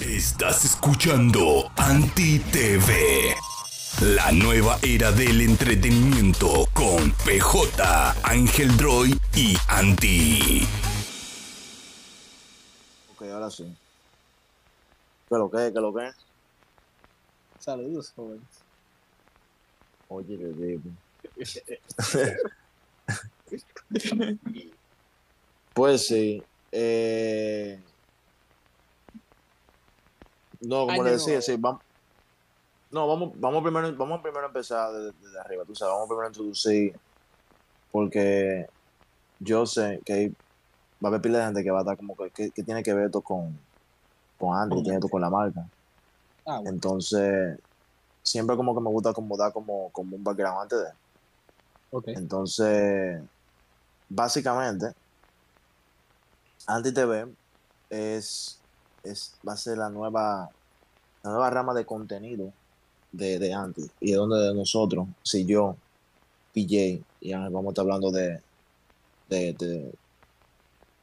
Estás escuchando Anti TV. La nueva era del entretenimiento con PJ, Ángel Droid y Anti. Ok, ahora sí. ¿Qué lo que? ¿Qué lo que? Saludos, jóvenes. Oye, le digo. pues sí. Eh... No, como le decía, nuevo. sí, vamos. No, vamos, vamos primero, vamos primero a empezar desde, desde arriba, tú sabes, vamos primero a introducir, porque yo sé que hay- va a haber pila de gente que va a estar como que, que, que tiene que ver esto con, con que tiene esto con la marca. Ah, bueno. Entonces, siempre como que me gusta como dar como, como un background antes de. Ok. Entonces, básicamente, Anti TV es, es, va a ser la nueva, la nueva rama de contenido de, de Anti. Y es donde nosotros, si yo, PJ, y vamos a estar hablando de, de,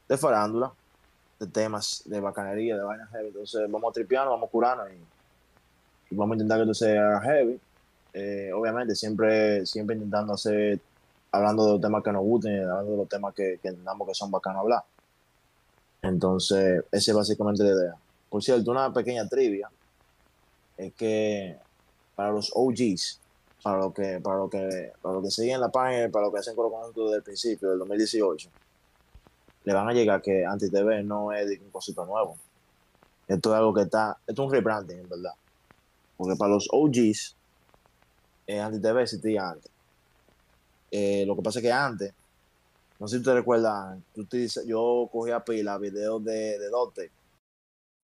de, farándula, de temas de bacanería, de vainas heavy. Entonces, vamos a tripearnos, vamos a curarnos y, vamos a intentar que esto sea heavy. Eh, obviamente, siempre, siempre intentando hacer hablando de los temas que nos gusten hablando de los temas que, que entendamos que son bacanos hablar. Entonces, esa es básicamente la idea. Por cierto, una pequeña trivia es que para los OGs, para los que, para lo que, para lo que siguen la página, para los que hacen coro conjunto desde el principio, del 2018, le van a llegar que Anti-TV no es un cosito nuevo. Esto es algo que está, esto es un rebranding, en verdad. Porque para los OGs, eh, Anti-TV existía antes. Eh, lo que pasa es que antes, no sé si te recuerdas, tú te yo cogía pila videos de, de Dote.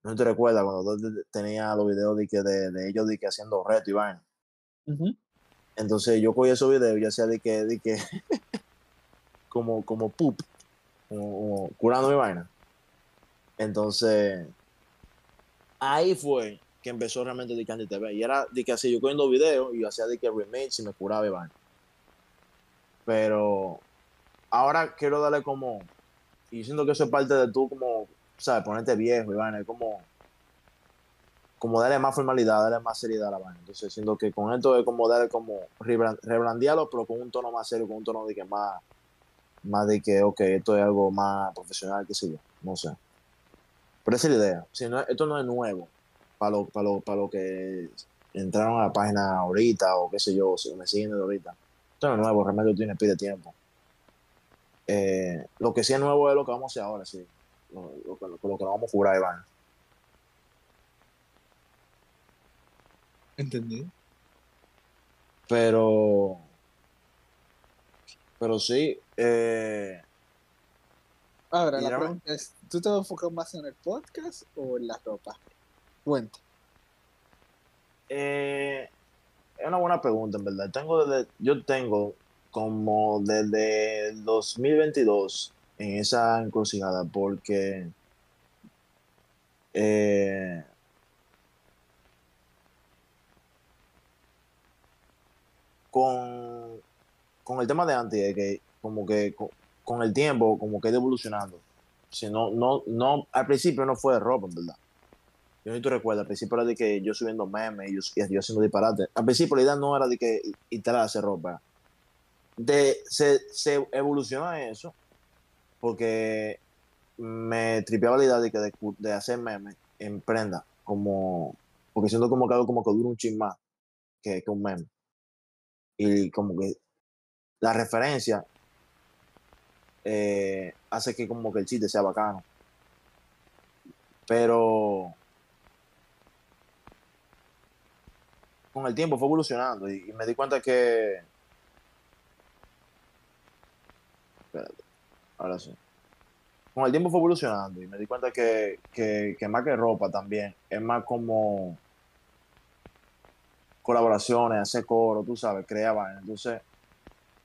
No sé si te recuerdas cuando Dote tenía los videos de, que de, de ellos de que haciendo reto y vaina. Entonces yo cogía esos videos y hacía de que, de que como, como poop, como, como curando mi vaina. Entonces, ahí fue que empezó realmente de que Andy TV. Y era de que así, yo cogiendo videos y hacía de que remix y me curaba y vaina. Pero ahora quiero darle como, y siento que eso es parte de tú como, ¿sabes? Ponerte viejo vaina, es como, como darle más formalidad, darle más seriedad a la vaina. Entonces siento que con esto es como darle como, rebran- rebrandearlo, pero con un tono más serio, con un tono de que más, más de que, ok, esto es algo más profesional, qué sé yo, no sé. Pero esa es la idea. Si no, esto no es nuevo para lo, para lo, para lo que entraron a la página ahorita o qué sé yo, si me siguen desde ahorita. Esto no es nuevo, realmente tiene pide tiempo. Eh, lo que sí es nuevo es lo que vamos a hacer ahora, sí. Lo, lo que- lo lo que nos vamos a jurar, Iván. Entendido. Pero, pero sí, eh, Ahora, la pregunta es, ¿tú te vas a enfocar más en el podcast o en la ropa? Cuenta. eh, es una buena pregunta, en verdad. Tengo desde, yo tengo como desde el 2022 en esa encrucijada, porque eh, con, con el tema de anti, es que como que con, el tiempo, como que evolucionando. Si no, no, no, al principio no fue de ropa, verdad. Yo no tú recuerdas, al principio era de que yo subiendo memes y yo, yo haciendo disparate. Al principio la idea no era de que instalar hacer ropa. De, se, se evolucionó a eso porque me tripeaba la idea de, que de, hacer memes en prenda, como, porque siento como que como que dura un chin más que, un meme. Y como que la referencia eh, hace que como que el chiste sea bacano. Pero con el tiempo fue evolucionando y me di cuenta que. Espérate, ahora sí. Con el tiempo fue evolucionando y me di cuenta que, que, que más que ropa también, es más como colaboraciones, hacer coro, tú sabes, vainas. Entonces,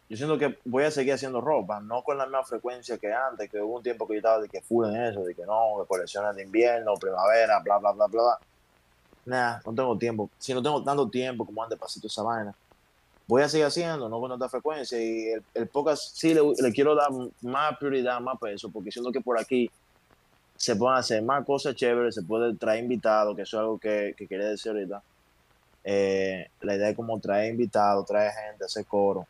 yo siento que voy a seguir haciendo ropa, no con la misma frecuencia que antes, que hubo un tiempo que yo estaba de que full en eso, de que no, de colecciones de invierno, primavera, bla, bla, bla, bla. Nah, no tengo tiempo. Si no tengo tanto tiempo como antes toda esa vaina, voy a seguir haciendo, no con tanta frecuencia. Y el, el podcast sí le, quiero dar más prioridad, más peso, porque siento que por aquí se pueden hacer más cosas chéveres, se puede traer invitados, que eso es algo que, que quería decir ahorita. Eh, la idea es como traer invitados, traer gente, hacer coro.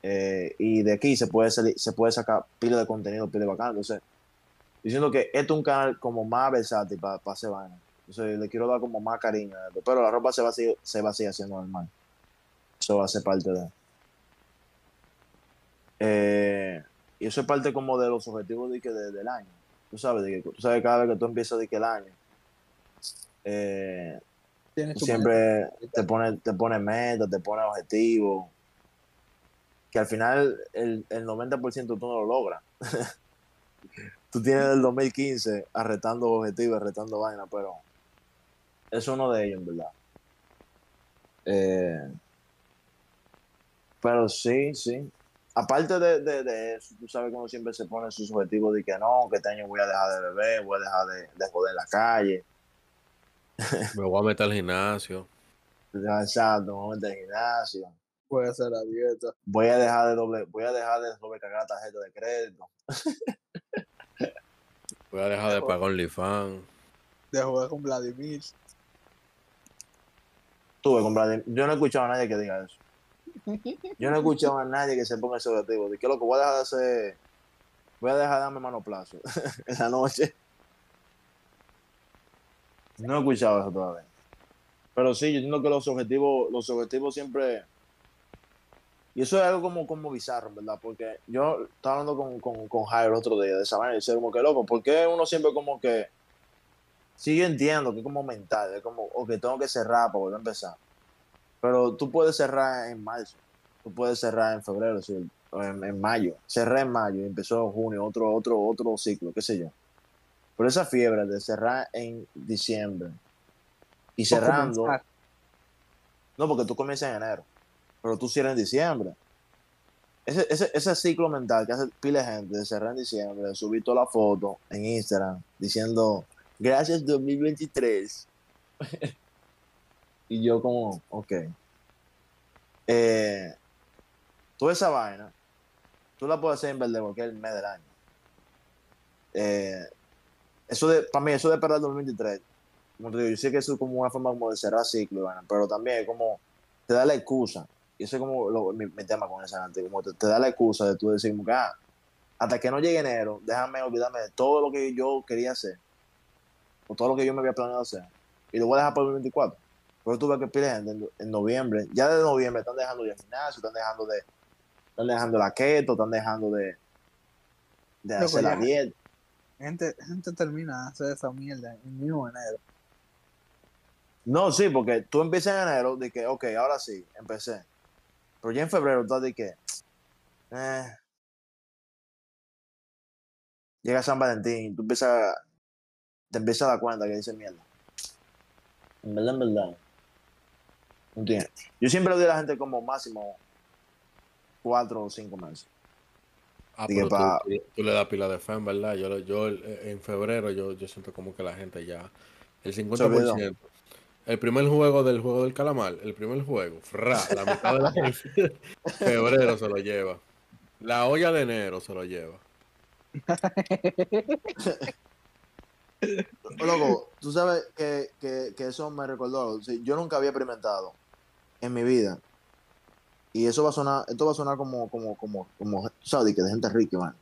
Eh, y de aquí se puede, salir- se puede sacar pila de contenido, pila de bacán. Entonces, diciendo que esto es un canal como más versátil para hacer vaina. Entonces, le quiero dar como más cariño. Pero la ropa se va a seguir, se va a seguir haciendo normal. Eso ser parte de. Eh, y eso es parte como de los objetivos de que de- del año. Tú sabes, de que, tú sabes cada vez que tú empiezas de que el año, eh, siempre te pones te pone metas, te pones objetivos, que al final el, el 90% tú no lo logras. tú tienes el 2015 arretando objetivos, arretando vainas, pero es uno de ellos, en verdad. Eh, pero sí, sí. Aparte de, de- de eso, tú sabes que uno siempre se pone sus objetivos de que no, que este año voy a dejar de beber, voy a dejar de, de joder la calle. Me voy a meter al gimnasio. Exacto, me voy a meter al gimnasio. Puede hacer la dieta. Voy a dejar de doble, voy a dejar de sobrecargar tarjeta de crédito. Voy a dejar de pagar OnlyFans. De jugar con Vladimir. Tuve comprar. Yo no he escuchado a nadie que diga eso. Yo no he escuchado a nadie que se ponga ese objetivo. De que loco, voy a dejar de hacer. Voy a dejar de darme mano plazo en la noche. No he escuchado eso todavía. Pero sí, yo entiendo que los objetivos, los objetivos siempre. Y eso es algo como, como bizarro, ¿verdad? Porque yo estaba hablando con, con, con Jairo el otro día de esa manera y decía como que loco, ¿por qué uno siempre como que sí yo entiendo que es como mental, es como, ok, tengo que cerrar para volver a empezar. Pero tú puedes cerrar en marzo, tú puedes cerrar en febrero, sí, en, en mayo. Cerré en mayo y empezó en junio, otro, otro, otro ciclo, qué sé yo. Pero esa fiebre de cerrar en diciembre y cerrando, no, porque tú comienzas en enero, pero tú cierras en diciembre. Ese, ese, ese ciclo mental que hace pila de gente de cerrar en diciembre, de subir toda la foto en Instagram diciendo gracias 2023. y yo como, ok. Eh, toda esa vaina, tú la puedes hacer en vez de cualquier mes del año. Eh, eso de, para mí, eso de esperar el 2023, como te digo, yo sé que eso es como una forma como de cerrar ciclo, pero también es como, te da la excusa, y eso es como mi, tema con esa gente, como te, te da la excusa de tú decir, como que, ah, hasta que no llegue enero, déjame olvidarme de todo lo que yo quería hacer, o todo lo que yo me había planeado hacer, y lo voy a dejar para el 2024. Pero tú ves que pide gente en, en noviembre, ya de noviembre están dejando de gimnasio, están dejando de, están dejando la keto, están dejando de, de Loco, hacer la dieta. Gente, gente termina de hacer esa mierda en mismo enero. No, sí, porque tú empiezas en enero de que, ok, ahora sí, empecé. Pero ya en febrero estás de que, eh, llega San Valentín, tú empiezas, te empiezas a dar cuenta que dice mierda. En verdad, en verdad. ¿Me ¿Entiendes? Yo siempre le doy a la gente como máximo cuatro o cinco meses. Ah, pero tú, pa- tú- tú le das pila de fe, en verdad. Yo, lo- yo eh, en febrero yo, yo siento como que la gente ya. El 50%. El primer juego del juego del calamar, el primer juego, fra, la mitad de la gente. febrero se lo lleva. La olla de enero se lo lleva. Loco, tú sabes que, que, que eso me recordó. o sea, yo nunca había experimentado en mi vida. Y eso va a sonar, esto va a sonar como, como, como, como, sabes, de que de gente rica, man.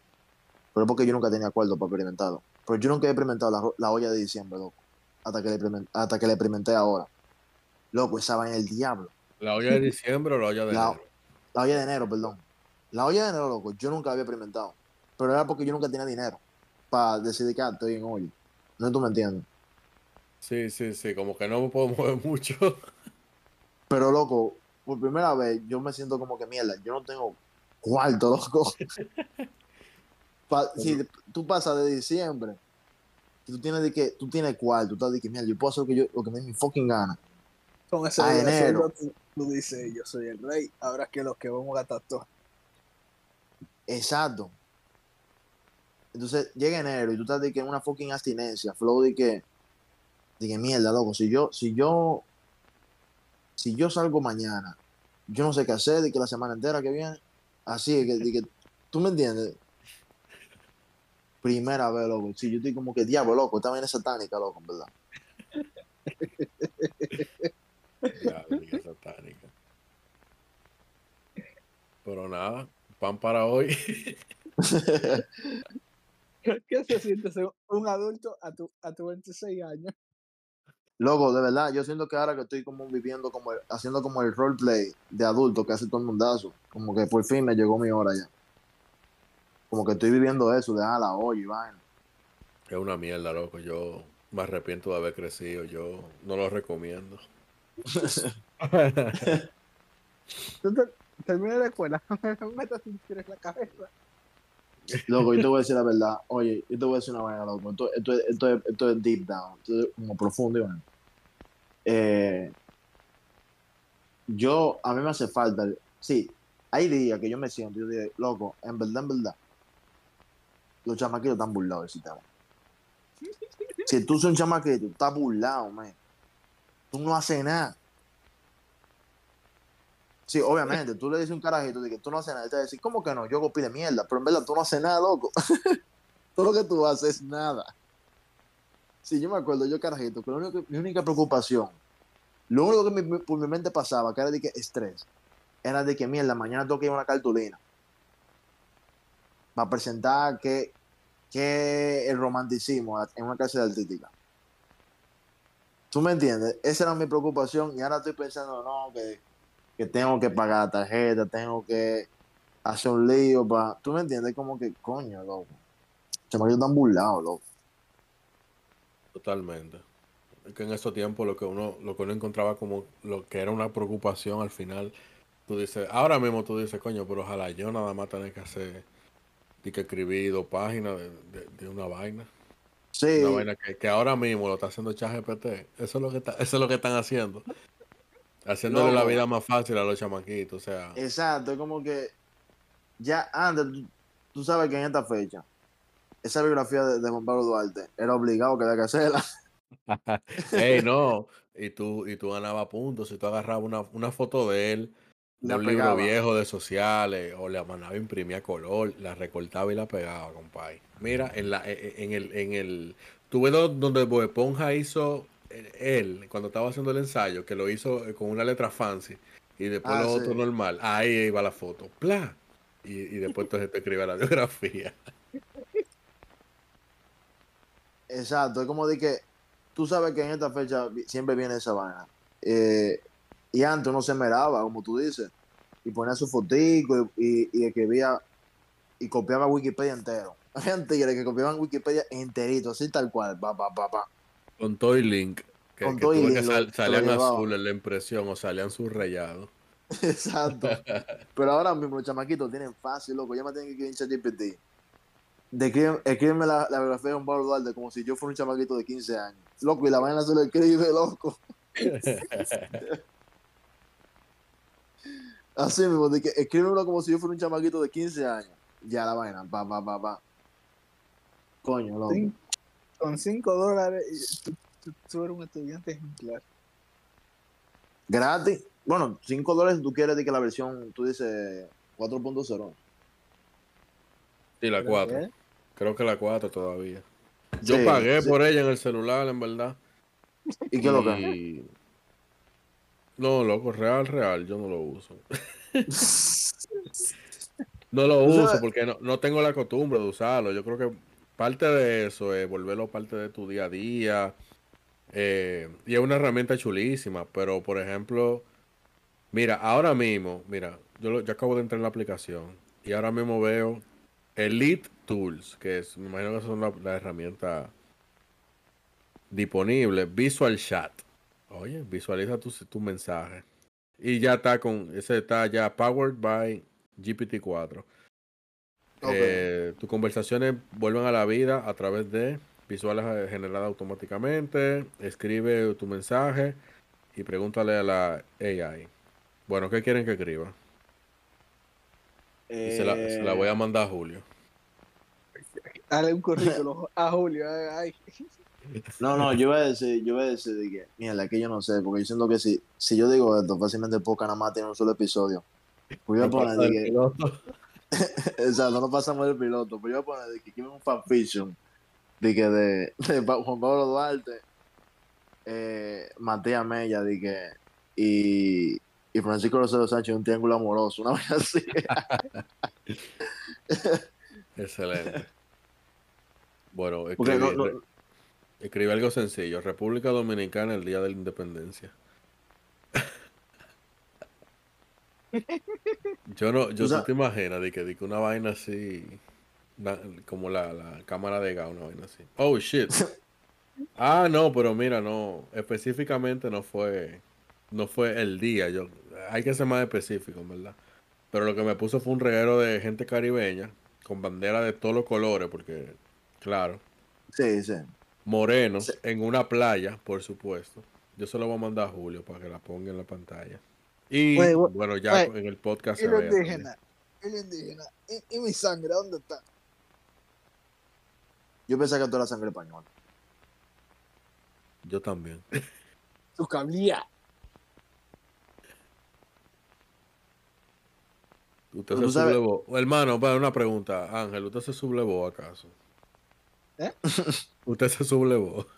Pero es porque yo nunca tenía acuerdo para experimentarlo. Pero yo nunca he experimentado la, la olla de diciembre, loco. Hasta que le, hasta que le experimenté ahora. Loco, esa vaina del diablo. La olla de diciembre o la olla de La- enero. La olla de enero, perdón. La olla de enero, loco, yo nunca había experimentado. Pero era porque yo nunca tenía dinero para decidir que ah, estoy en olla. No tú me entiendes. Sí, sí, sí, como que no me puedo mover mucho. Pero loco, por primera vez yo me siento como que mierda, yo no tengo cuarto, loco. Pa- si tú pasas de diciembre, y tú tienes de que, tú tienes cuarto, tú estás de que mierda, yo puedo hacer lo que yo, lo que me dé mi fucking gana. Con ese A enero. tú, tú dices, yo soy el rey, ahora que los que vamos a gastar todo. Exacto. Entonces llega enero y tú estás de que en una fucking abstinencia, flow de que, de que mierda, loco, si yo, si yo, si yo salgo mañana, yo no sé qué hacer, de que la semana entera que viene, así, de que, de que tú me entiendes. Primera vez, loco. Sí, yo estoy como que diablo, loco. Esta vaina es satánica, loco, en verdad. Liga satánica. Pero nada, pan para hoy. ¿Qué se siente ser un adulto a tu, a tu 26 años? Loco, de verdad, yo siento que ahora que estoy como viviendo, como el- haciendo como el roleplay de adulto que hace todo el mundazo, como que por fin me llegó mi hora ya. Como que estoy viviendo eso, de ah, la olla y vaina. Es una mierda, loco. Yo me arrepiento de haber crecido. Yo no lo recomiendo. Tú te- terminas la escuela, me metas un tiro en la cabeza. Loco, yo te voy a decir la verdad. Oye, yo te voy a decir una vaina, loco. Esto, esto, es- esto, es- esto es deep down, esto es como profundo. Eh, yo, a mí me hace falta. Sí, hay días que yo me siento, yo digo, loco, en verdad, en verdad, los chamaquitos están burlados del sistema. Si tú sos un chamaquito, estás burlado, man. Tú no haces nada. Obviamente, tú le dices un carajito de que tú no haces nada, te va a decir, ¿cómo que no? Yo hago de mierda, pero en verdad tú no haces nada, loco. Todo lo que tú haces es nada. Sí, yo me acuerdo, yo carajito, que, mi única preocupación, lo único que por mi mente pasaba, que era de que estrés, era de que mierda, mañana tengo que ir a una cartulina para presentar que, que el romanticismo en una clase de artística. ¿Tú me entiendes? Esa era mi preocupación y ahora estoy pensando, no, que, que tengo que pagar la tarjeta, tengo que hacer un lío para... ¿Tú me entiendes? Como que, coño, loco. Chamaquitos están burlados, loco. Totalmente. Es que en esos tiempos lo que uno, lo que uno encontraba como lo que era una preocupación al final, tú dices, ahora mismo tú dices, coño, pero ojalá yo nada más tener que hacer y que escribir dos páginas de, de- de una vaina. Sí, Una vaina que, que ahora mismo lo está haciendo ChatGPT. Eso es lo que está, eso es lo que están haciendo. Haciéndole la vida más fácil a los chamaquitos. O sea, exacto. Es como que ya antes, tú, tú sabes que en esta fecha, esa biografía de, de Juan Pablo Duarte era obligado que había que hacerla. Ey, no. Y tú, y tú ganabas puntos. Si tú agarrabas una, una foto de él, de La un libro viejo de sociales, o la mandaba a imprimir a color, la recortaba y la pegaba, compadre. Mira, en la, e- e- en el, en el, tuve do- donde Bob Esponja hizo él, cuando estaba haciendo el ensayo, que lo hizo eh, con una letra fancy, y después Ah, lo sí. otro normal. Ahí iba la foto. ¡Pla! Y, y después entonces te escribe la biografía. Exacto. Es como de que tú sabes que en esta fecha siempre viene esa vaina. Eh, y antes uno se meraba, como tú dices, y ponía su fotico y, y, y escribía y copiaba Wikipedia entero. Tigres que copiaban Wikipedia enterito, así tal cual, pa, pa, pa, pa. Con Toy Link. Que, Con que Toy Link que sal- salían llevaba. azules la impresión o salían subrayados. Exacto. Pero ahora mismo los chamaquitos tienen fácil, loco. Ya me tienen que escribir en ChatGPT. Escríbeme la, la biografía de Juan Pablo Duarte como si yo fuera un chamaquito de 15 años. Loco, y la vaina se lo escribe, loco. Así mismo, de que escríbemelo como si yo fuera un chamaquito de 15 años. Ya la vaina, pa, pa, pa, pa. Coño, loco. Con 5 dólares, y tú, tú- tú eres un estudiante ejemplar. Gratis. Bueno, 5 dólares tú quieres de que la versión, tú dices 4.0. Sí, la Creo 4. que- Creo que la 4 todavía. Yo Sí, pagué sí. por ella en el celular, en verdad. ¿Y qué es lo que? Y- No, loco, real, real, yo no lo uso. No lo uso porque no, no tengo la costumbre de usarlo. Yo creo que parte de eso es volverlo parte de tu día a día. eh, y es una herramienta chulísima, pero por ejemplo, mira, ahora mismo, mira, yo, lo- yo acabo de entrar en la aplicación y ahora mismo veo Elite Tools, que es, me imagino que son la, la herramienta disponible, Visual Chat. Oye, visualiza tu, tu mensaje. Y ya está con, ese está ya powered by GPT-4. Eh, tus conversaciones vuelven a la vida a través de visuales eh, generadas automáticamente. Escribe tu mensaje y pregúntale a la AI. Bueno, ¿qué quieren que escriba? Y se, la, se la voy a Eh, mandar a Julio. Dale un currículo a Julio. ay, ay. No, no, yo iba a decir, yo iba a decir de que, mira, que yo no sé, porque yo siento que si, si yo digo esto, fácilmente poca nada más tiene un solo episodio. Iba a poner de que, Exacto, no pasamos el piloto. Pero yo voy a poner de que quiero un fanfiction de que de, Juan Pablo Duarte, eh, Matías Mella, de que, y, y Francisco Rosero Sánchez, un triángulo amoroso, una vez así. Excelente. Bueno, no- no- escribí algo sencillo. República Dominicana, el día de la independencia. Yo no, yo O sea- tú te imaginas de que, de que una vaina así, como la, la cámara de gas, una vaina así. Oh shit. Ah, no, pero mira, no, específicamente no fue, no fue el día. Yo, hay que ser más específico, ¿verdad? Pero lo que me puso fue un reguero de gente caribeña con bandera de todos los colores, porque, claro, Sí, sí. morenos Sí. en una playa, por supuesto. Yo se lo voy a mandar a Julio para que la ponga en la pantalla. Y Oye, güey, bueno, ya oye, en el podcast también. indígena. Y lo indígena. ¿Y, y mi sangre dónde está? Yo pensé que tú eras sangre española. Yo también. Su cablía. ¿Usted se sabes- sublevó? Hermano, para una pregunta. Ángel, ¿usted se sublevó acaso? ¿Eh? ¿Usted se sublevó?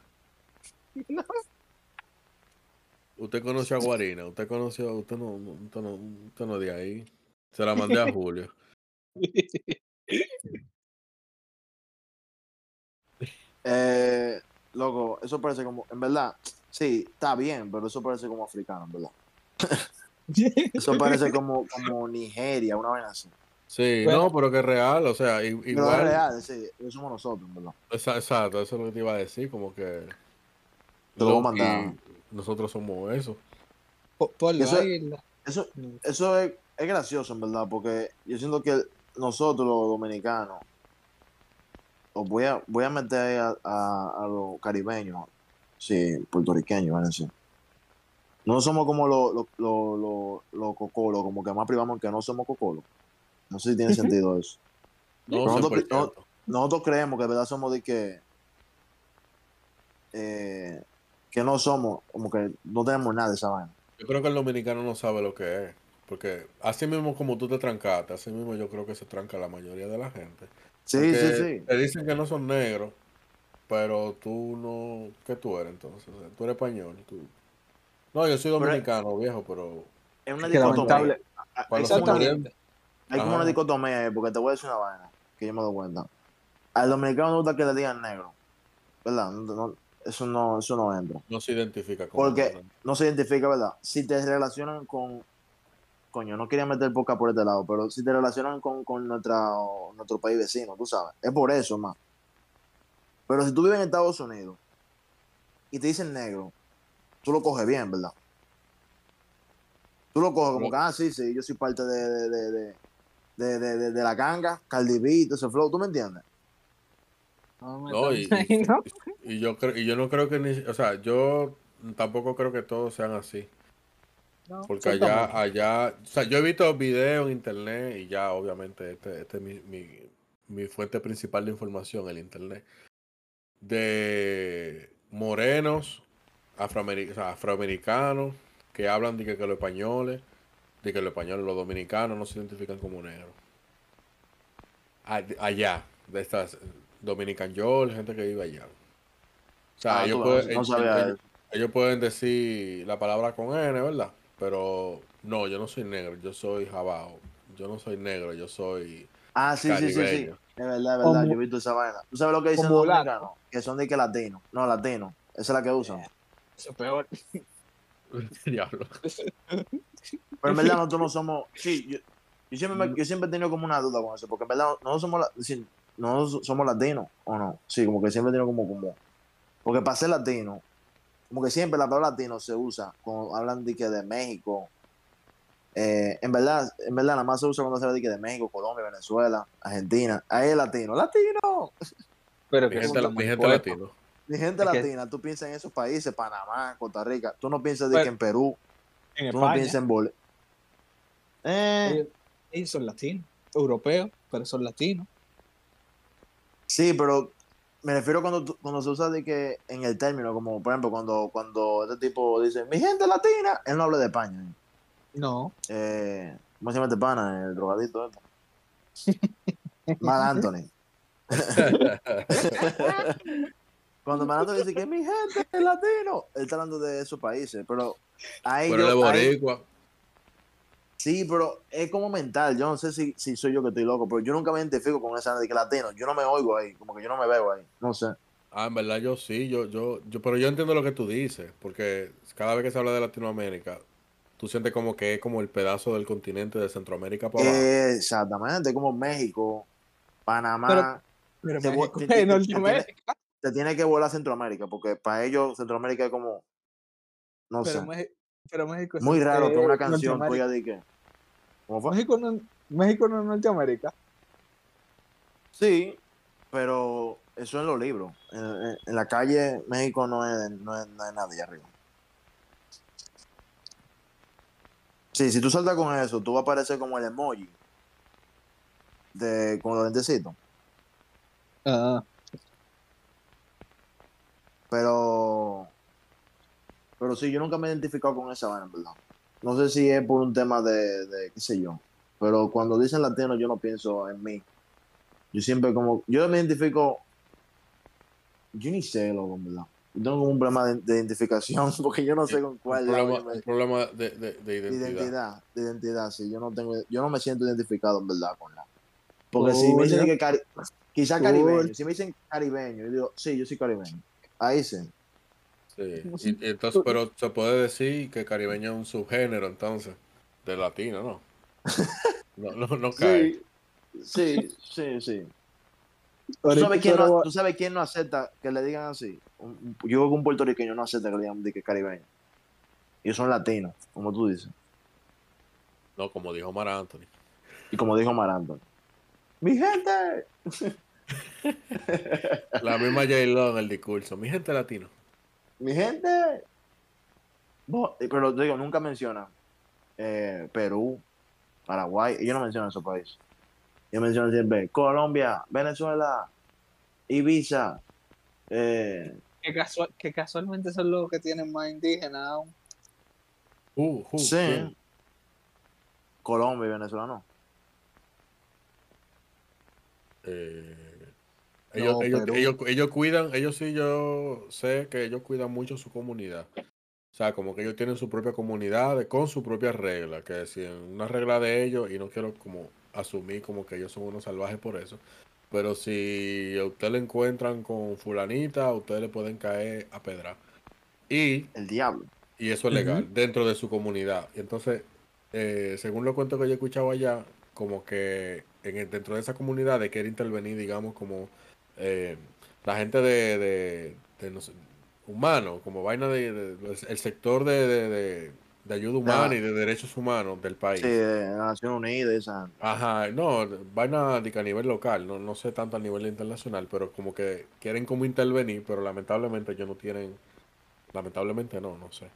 No. ¿Usted conoció a Guarina? ¿Usted conoció? ¿Usted no, usted no, usted no de ahí? Se la mandé a Julio. Eh, loco, eso parece como, en verdad, sí, está bien, pero eso parece como africano, en verdad. Eso parece como, como Nigeria, una vaina así. Sí, Bueno. no, pero que es real, o sea, i- Pero es igual. real, sí, eso somos nosotros, en verdad. Exacto, eso es lo que te iba a decir, como que. Te lo voy a mandar. Nosotros somos eso. Po- Ponlo Eso- ahí. en la- Eso, eso es, es gracioso, en verdad, porque yo siento que nosotros, los dominicanos, os voy a, voy a meter ahí a, a, a los caribeños, sí, puertorriqueños, van a decir. No somos como los los los- los- los cocolos, como que más privamos que no somos cocolos. No sé si tiene sentido eso. No, nosotros- 100%. Nosotros creemos que de verdad somos de que eh, que no somos, como que no tenemos nada de esa vaina. Yo creo que el dominicano no sabe lo que es. Porque así mismo como tú te trancaste, así mismo yo creo que se tranca la mayoría de la gente. Sí, Porque sí, sí. Te dicen que no son negros, pero tú no. ¿Qué tú eres entonces? O sea, Tú eres español. Tú... No, yo soy Pero- dominicano, viejo, pero. Es una dicotomía. una- Exactamente. Hay como una dicotomía ahí, porque te voy a decir una vaina que yo me doy cuenta. Al dominicano no gusta que le digan negro. ¿Verdad? No- no- eso, no, eso no entra. No se identifica como. Porque no se identifica, ¿verdad? Si te relacionan con. Coño, no quería meter poca por este lado, pero si te relacionan con, con nuestra, nuestro país vecino, tú sabes. Es por eso, más. Pero si tú vives en Estados Unidos y te dicen negro, tú lo coges bien, ¿verdad? Tú lo coges como que, ah, sí, sí, yo soy parte de, de, de, de, de, la ganga, Cardi B, ese flow, ¿tú me entiendes? No, me No, y, tomes ahí, ¿no? y yo creo, y yo no creo que ni, o sea, yo tampoco creo que todos sean así. No, Porque allá, allá, o sea, yo he visto videos en internet y ya obviamente este, este es mi, mi, mi fuente principal de información, el internet, de morenos, afroameri- o sea, afroamericanos, que hablan de que, que los españoles, de que los españoles, los dominicanos no se identifican como negros. Allá, de estas Dominican Yol, gente que vive allá. O sea, Ah, ellos, pueden, no ellos- pueden decir la palabra con N, ¿verdad? Pero no, yo no soy negro, yo soy jabao. Yo no soy negro, yo soy Ah, sí, sí, sí, sí. Es verdad, es verdad, Como- yo he visto esa vaina. ¿Tú sabes lo que dicen los dominicanos? Que son de que latinos. No, latinos. Esa es la que usan. Eso es peor. Diablo. Pero en verdad nosotros no somos. Sí, yo, yo siempre, me- yo siempre he tenido como una duda con eso, porque en verdad no somos, la- sí, no somos latinos, ¿o no? Sí, como que siempre tenido como. como porque para ser latino, como que siempre la palabra latino se usa cuando hablan de, que de México. Eh, en verdad, en verdad, nada más se usa cuando se habla de, que de México, Colombia, Venezuela, Argentina. Ahí es latino. ¡Latino! Pero Mi que gente, mi gente latino. Mi gente Es que- latina, tú piensas en esos países, Panamá, Costa Rica. Tú no piensas de Pero- que en Perú, En tú no piensas en Bolivia. Eh, ellos, ellos son latinos, europeos, pero son latinos. Sí, pero me refiero cuando, cuando se usa de que en el término, como por ejemplo cuando, cuando este tipo dice, mi gente latina, él no habla de España. No, Eh, ¿Cómo se llama este pana? El drogadito. este? Mal Anthony. Cuando Mal Anthony dice que mi gente es latino, él está hablando de esos países, pero ahí Pero yo- de ahí- boricua. Sí, pero es como mental. Yo no sé si, si soy yo que estoy loco, pero yo nunca me identifico con esa de que latino. Yo no me oigo ahí, como que yo no me veo ahí. No sé. Ah, en verdad yo sí, yo, yo, yo, pero yo entiendo lo que tú dices, porque cada vez que se habla de Latinoamérica, tú sientes como que es como el pedazo del continente de Centroamérica para abajo. Exactamente, como México, Panamá. Pero Te México te- te- te- Norteamérica. te tiene que volar a Centroamérica, porque para ellos Centroamérica es como, no Pero, sé, pero México es- muy raro que una canción tuya diga. ¿Cómo fue? México no, México no es Norteamérica. Sí, pero eso en los libros. En, en- en la calle México no es, no es, no es nadie arriba. Sí, si tú saltas con eso, tú vas a aparecer como el emoji de con los lentecitos. Ah, Pero. Pero sí, yo nunca me he identificado con esa vaina, en verdad. No sé si es por un tema de, de qué sé yo. Pero cuando dicen latino, yo no pienso en mí. Yo siempre como. Yo me identifico. Yo ni sé, loco, en verdad. Yo tengo como un problema de, de identificación porque yo no sé con un cuál yo problema, me- un problema de, de- de de identidad. identidad. De identidad, sí. Yo no tengo. Yo no me siento identificado, en verdad, con nada. Porque si me dicen que cari quizá caribeño, si me dicen caribeño, yo digo, sí, yo soy caribeño. Ahí sí. Sí, y- y entonces, pero se puede decir que caribeño es un subgénero, entonces, de latino, ¿no? No, no, no cae. Sí, sí, sí, sí. ¿Tú sabes, quién no, tú sabes quién no acepta que le digan así? Un- un- yo creo que un puertorriqueño no acepta que le digan de que caribeño. Ellos son latinos, como tú dices. No, como dijo Mar Anthony. Y como dijo Maranto. ¡Mi gente! La misma J-Lo en el discurso. Mi gente latino. ¡Mi gente! Pero te digo, nunca mencionan eh, Perú, Paraguay. Ellos no mencionan esos países. Ellos mencionan siempre Colombia, Venezuela, Ibiza. Eh, que, casual- que casualmente son los que tienen más indígenas aún. Uh, uh, sí. Colombia y Venezuela no. Eh, ellos, No, ellos, ellos, ellos cuidan, ellos sí, yo sé que ellos cuidan mucho su comunidad. O sea, como que ellos tienen su propia comunidad de- con su propia regla, que si en una regla de ellos, y no quiero como asumir como que ellos son unos salvajes por eso, pero si a usted le encuentran con fulanita, a usted le pueden caer a pedra. Y El diablo. y eso es legal dentro de su comunidad. Y entonces, eh, según los cuentos que yo he escuchado allá, como que en el- dentro de esa comunidad de quiere intervenir, digamos, como eh, la gente de, de, de no sé, humano, como vaina de, de- el sector de, de, ayuda humana y de derechos humanos del país. Sí, de Naciones Unidas, esa. Ajá, no, vaina de que a nivel local, no, no sé tanto a nivel internacional, pero como que quieren como intervenir, pero lamentablemente ellos no tienen, lamentablemente no, no sé,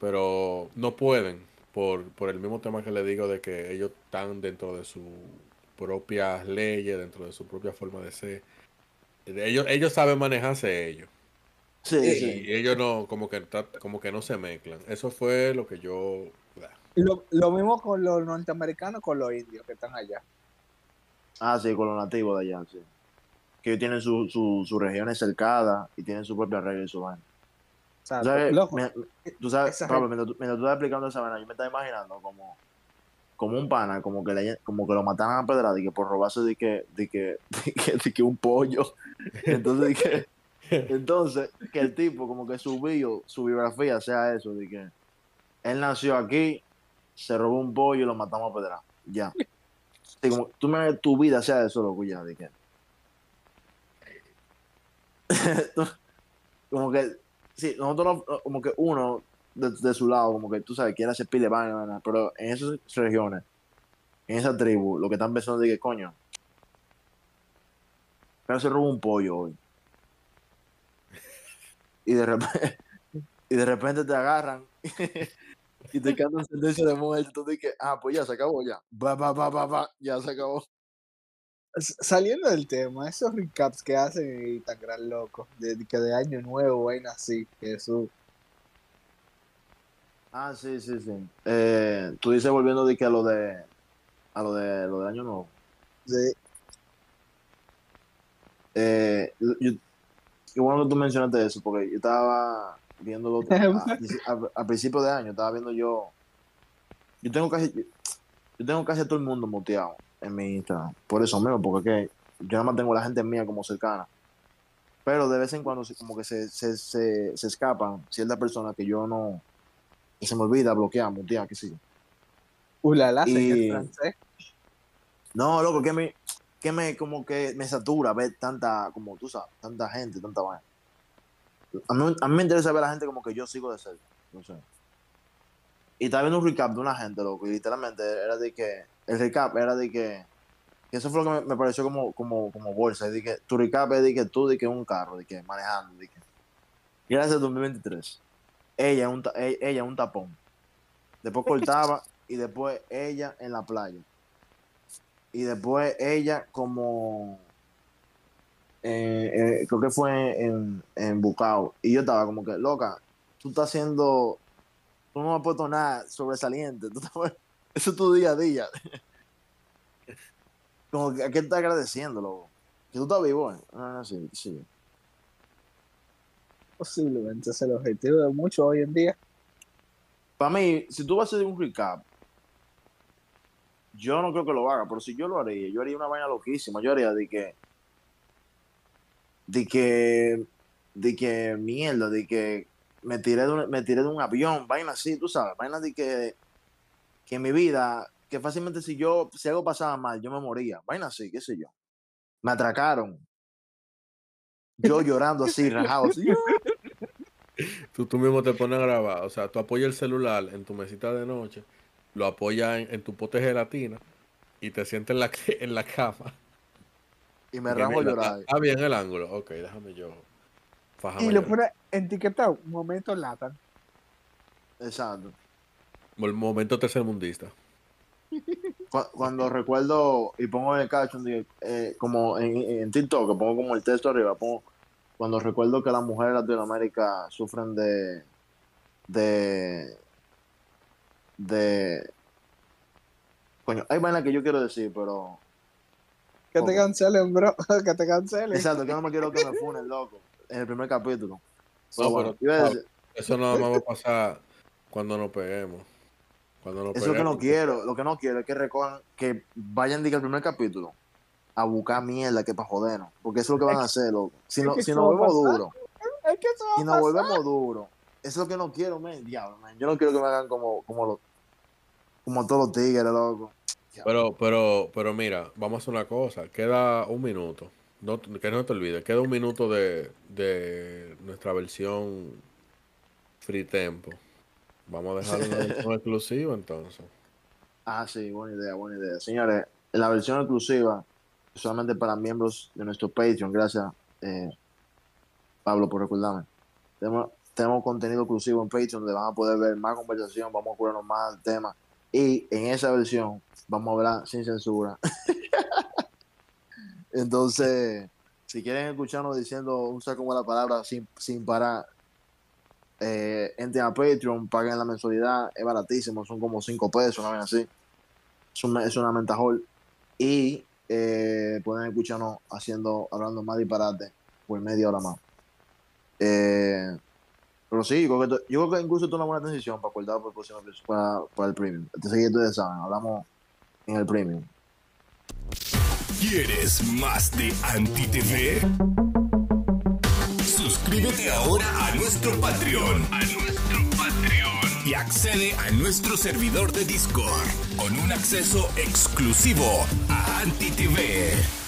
pero no pueden por, por el mismo tema que le digo de que ellos están dentro de sus propias leyes, dentro de su propia forma de ser. Ellos, ellos saben manejarse ellos. Sí, Y sí. ellos no, como que, como que no se mezclan. Eso fue lo que yo... Lo, lo mismo con los norteamericanos, con los indios que están allá. Ah, sí, con los nativos de allá, sí. Que ellos tienen su, su, sus regiones cercadas y tienen su propia regla y su vaina. Tú sabes, loco, me- tú sabes, esa Pablo, mientras, tú- mientras tú estás explicando esa vaina, yo me estaba imaginando como, como un pana, como que, le, como que lo mataran a pedrada y que por robarse de que, de que, de que, de que un pollo. Entonces, que, entonces, que el tipo, como que su bio, su biografía sea eso, de que él nació aquí, se robó un pollo y lo matamos a pedrada. Ya. Como tú me tu vida sea eso, loco, ya, de que. como que, sí, nosotros, no- como que uno de, su lado, como que tú sabes, quiere hacer pile vaina, pero en esas regiones, en esa tribu, lo que están pensando es que, coño, pero se robó un pollo hoy. Y de repente, y de repente te agarran y te cantan sentencia de muerte. Tú dices, ah, pues ya se acabó, ya. Va, va, va, va, va, ya se acabó. saliendo del tema, esos recaps que hacen y tan gran loco, de, que de año nuevo, vaina así, Jesús. Ah, sí, sí, sí. Eh, tú dices volviendo de que a lo de a lo de lo de año nuevo. Sí. Eh, yo, qué bueno que tú mencionaste eso, porque yo estaba viendo a, a, principio de año, estaba viendo yo. Yo tengo casi, yo tengo casi a todo el mundo muteado en mi Instagram. Por eso mismo, porque es que yo nada más tengo a la gente mía como cercana. Pero de vez en cuando como que se, se, se, se escapan ciertas personas que yo no, se me olvida bloquear, mutear, qué sé yo. Ulala, y... francés. No, loco, que me, que me, como que me satura ver tanta, como tú sabes, tanta gente, tanta vaina. A mí, a mí me interesa ver a la gente como que yo sigo de cerca, no sé. Y estaba viendo un recap de una gente, loco, y literalmente era de que, el recap era de que, que eso fue lo que me, pareció como, como, como bolsa, de que tu recap es de que tú, de que un carro, de que manejando, de que, y era ese 2023. Ella, un, e, ella un tapón. Después cortaba y después ella en la playa. Y después ella como eh, eh, creo que fue en, en Bucao. Y yo estaba como que loca tú estás haciendo tú no me has puesto nada sobresaliente eso es tu día a día como que a qué estás agradeciendo loco que tú estás vivo ah, sí, sí. Posiblemente es el objetivo de muchos hoy en día para mí si tú vas a hacer un recap yo no creo que lo haga, pero si yo lo haría, yo haría una vaina loquísima. Yo haría de que. De que. De que mierda, de que me tiré de un, me tiré de un avión, vaina así, tú sabes, vaina de que. Que en mi vida, que fácilmente si yo, si algo pasaba mal, yo me moría, vaina así, qué sé yo. Me atracaron. Yo llorando así, rajado. Así, tú, tú mismo te pones a grabar, o sea, tú apoyas el celular en tu mesita de noche lo apoya en, tu pote de gelatina y te sientes en la, en la cama. Y me rajo a llorar. Ah, bien el ángulo. Ok, déjame yo. y lo pone etiquetado, momento lata. Exacto. El momento tercermundista. Cuando recuerdo y pongo en el cacho, eh, como en, en, TikTok, pongo como el texto arriba, pongo cuando recuerdo que las mujeres de Latinoamérica sufren de, de de. Coño, hay vainas que yo quiero decir, pero. Que te cancelen, bro. que te cancelen. Exacto, que no me quiero que me funen, loco. En el primer capítulo. No, pero, eso no va a pasar cuando nos peguemos. Cuando nos eso es lo que no quiero. Lo que no quiero es que recojan, que vayan diga el primer capítulo a buscar mierda que para jodernos. Porque eso es lo que van a hacer, loco. Si, no, si nos volvemos duro. si nos volvemos duro. Eso es lo que no quiero, man. Diablo, man. Yo no quiero que me hagan como, como los como todos los tigres, loco. Pero, pero, pero mira, vamos a hacer una cosa. Queda un minuto. No, que no te olvides. Queda un minuto de, de nuestra versión free tempo. Vamos a dejar una versión exclusiva entonces. Ah, sí, buena idea, buena idea. Señores, la versión exclusiva solamente para miembros de nuestro Patreon. Gracias, eh, Pablo, por recordarme. Tenemos, contenido exclusivo en Patreon donde van a poder ver más conversación, vamos a curarnos más el tema. Y en esa versión vamos a hablar sin censura. Entonces, si quieren escucharnos diciendo un saco la palabra sin, sin parar, eh, entren a Patreon, paguen la mensualidad, es baratísimo, son como 5 pesos, una vez así. Es una, es una mentajol. Y eh, pueden escucharnos haciendo, hablando más disparate por media hora más. Eh, pero sí, yo creo que incluso es una buena decisión para acordar por para, para el premium. Entonces, ustedes saben, hablamos en el premium. ¿Quieres más de AntiTV? Suscríbete ahora. A nuestro Patreon y accede a nuestro servidor de Discord con un acceso exclusivo a AntiTV.